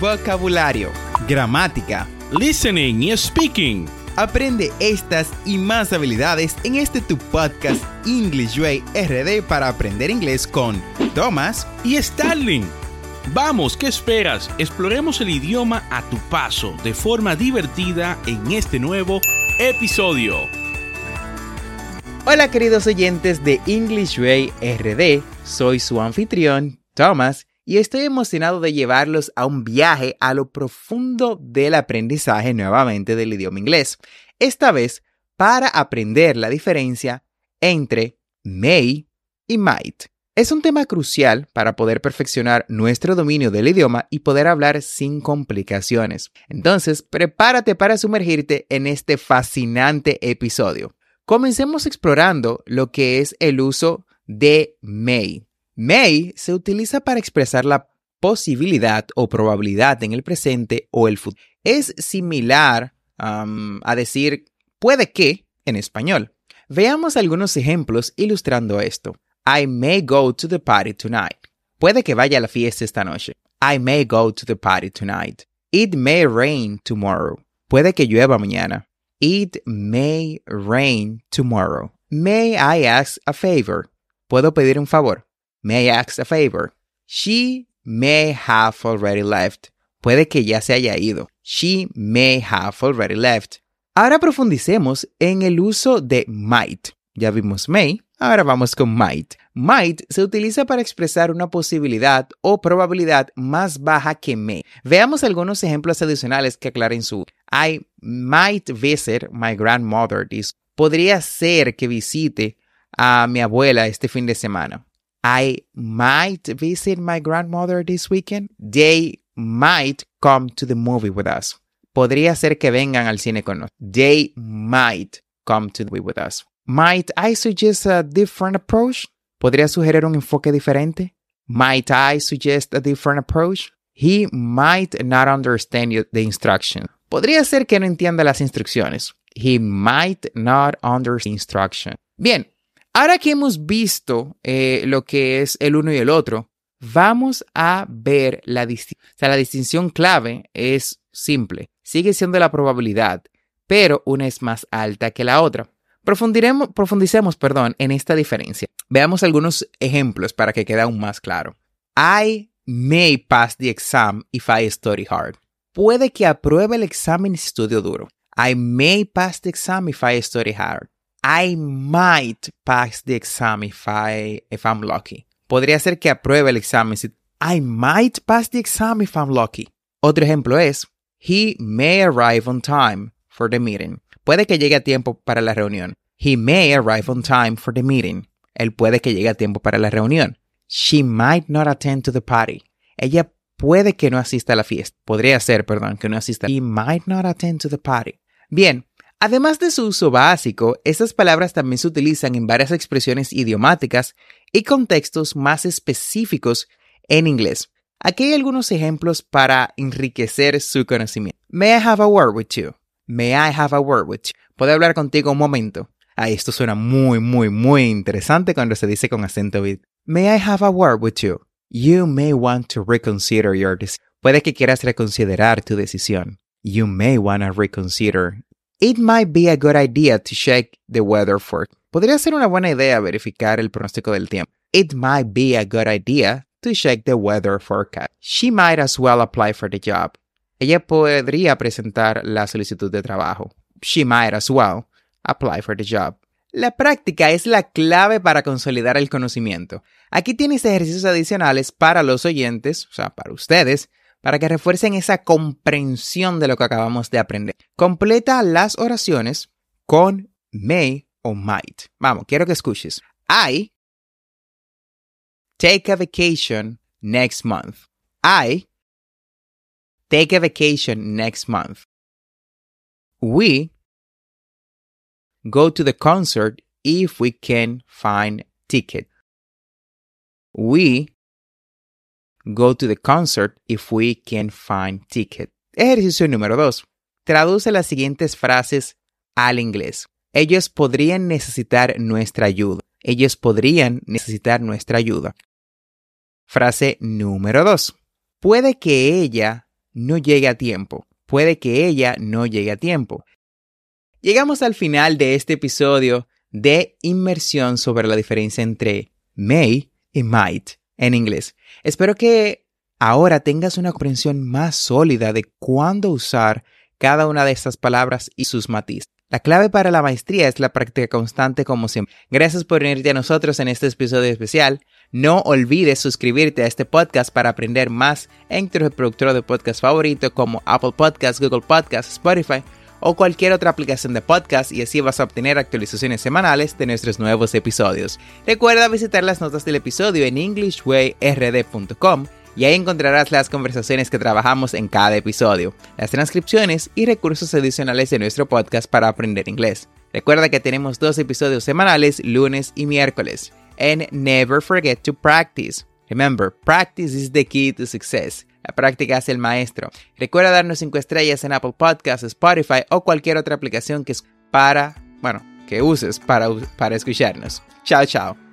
vocabulario, gramática, listening y speaking. Aprende estas y más habilidades en este tu podcast English Way RD para aprender inglés con Thomas y Starling. Vamos, ¿qué esperas? Exploremos el idioma a tu paso de forma divertida en este nuevo episodio. Hola queridos oyentes de English Way RD, soy su anfitrión Thomas y estoy emocionado de llevarlos a un viaje a lo profundo del aprendizaje nuevamente del idioma inglés, esta vez para aprender la diferencia entre may y might. Es un tema crucial para poder perfeccionar nuestro dominio del idioma y poder hablar sin complicaciones. Entonces, prepárate para sumergirte en este fascinante episodio. Comencemos explorando lo que es el uso de may. May se utiliza para expresar la posibilidad o probabilidad en el presente o el futuro. Es similar a decir puede que en español. Veamos algunos ejemplos ilustrando esto. I may go to the party tonight. Puede que vaya a la fiesta esta noche. I may go to the party tonight. It may rain tomorrow. Puede que llueva mañana. It may rain tomorrow. May I ask a favor? ¿Puedo pedir un favor? May I ask a favor? She may have already left. Puede que ya se haya ido. She may have already left. Ahora profundicemos en el uso de might. Ya vimos may, ahora vamos con might. Might se utiliza para expresar una posibilidad o probabilidad más baja que may. Veamos algunos ejemplos adicionales que aclaren su. I might visit my grandmother this. Podría ser que visite a mi abuela este fin de semana. I might visit my grandmother this weekend. They might come to the movie with us. Podría ser que vengan al cine con nosotros. They might come to the movie with us. Might I suggest a different approach? ¿Podría sugerir un enfoque diferente? Might I suggest a different approach? He might not understand the instruction. Podría ser que no entienda las instrucciones. He might not understand the instruction. Bien, Ahora que hemos visto eh, lo que es el uno y el otro, vamos a ver la distinción. O sea, la distinción clave es simple. Sigue siendo la probabilidad, pero una es más alta que la otra. profundicemos perdón, en esta diferencia. Veamos algunos ejemplos para que quede aún más claro. I may pass the exam if I study hard. Puede que apruebe el examen si estudio duro. I may pass the exam if I study hard. I might pass the exam if, I, if I'm lucky. Podría ser que apruebe el examen. I might pass the exam if I'm lucky. Otro ejemplo es, he may arrive on time for the meeting. Puede que llegue a tiempo para la reunión. He may arrive on time for the meeting. Él puede que llegue a tiempo para la reunión. She might not attend to the party. Ella puede que no asista a la fiesta. Podría ser, perdón, que no asista. He might not attend to the party. Bien, Además de su uso básico, estas palabras también se utilizan en varias expresiones idiomáticas y contextos más específicos en inglés. Aquí hay algunos ejemplos para enriquecer su conocimiento. May I have a word with you? May I have a word with you? ¿Puedo hablar contigo un momento? Ah, esto suena muy, muy, muy interesante cuando se dice con acento. May I have a word with you? You may want to reconsider your decision. Puede que quieras reconsiderar tu decisión. You may want to reconsider It might be a good idea to check the weather for. Podría ser una buena idea verificar el pronóstico del tiempo. It might be a good idea to check the weather forecast. She might as well apply for the job. Ella podría presentar la solicitud de trabajo. She might as well apply for the job. La práctica es la clave para consolidar el conocimiento. Aquí tienes ejercicios adicionales para los oyentes, o sea, para ustedes, para que refuercen esa comprensión de lo que acabamos de aprender. Completa las oraciones con may o might. Vamos, quiero que escuches. I take a vacation next month. I take a vacation next month. We go to the concert if we can find ticket. We Go to the concert if we can find ticket. Ejercicio número 2. Traduce las siguientes frases al inglés. Ellos podrían necesitar nuestra ayuda. Ellos podrían necesitar nuestra ayuda. Frase número 2. Puede que ella no llegue a tiempo. Puede que ella no llegue a tiempo. Llegamos al final de este episodio de inmersión sobre la diferencia entre may y might en inglés. Espero que ahora tengas una comprensión más sólida de cuándo usar cada una de estas palabras y sus matices. La clave para la maestría es la práctica constante como siempre. Gracias por unirte a nosotros en este episodio especial. No olvides suscribirte a este podcast para aprender más en tu reproductor de podcast favorito como Apple Podcasts, Google Podcasts, Spotify o cualquier otra aplicación de podcast y así vas a obtener actualizaciones semanales de nuestros nuevos episodios. Recuerda visitar las notas del episodio en englishwayrd.com y ahí encontrarás las conversaciones que trabajamos en cada episodio, las transcripciones y recursos adicionales de nuestro podcast para aprender inglés. Recuerda que tenemos dos episodios semanales, lunes y miércoles. And never forget to practice. Remember, practice is the key to success. La práctica es el maestro. Recuerda darnos 5 estrellas en Apple Podcasts, Spotify o cualquier otra aplicación que es para, bueno, que uses para escucharnos. Chao, chao.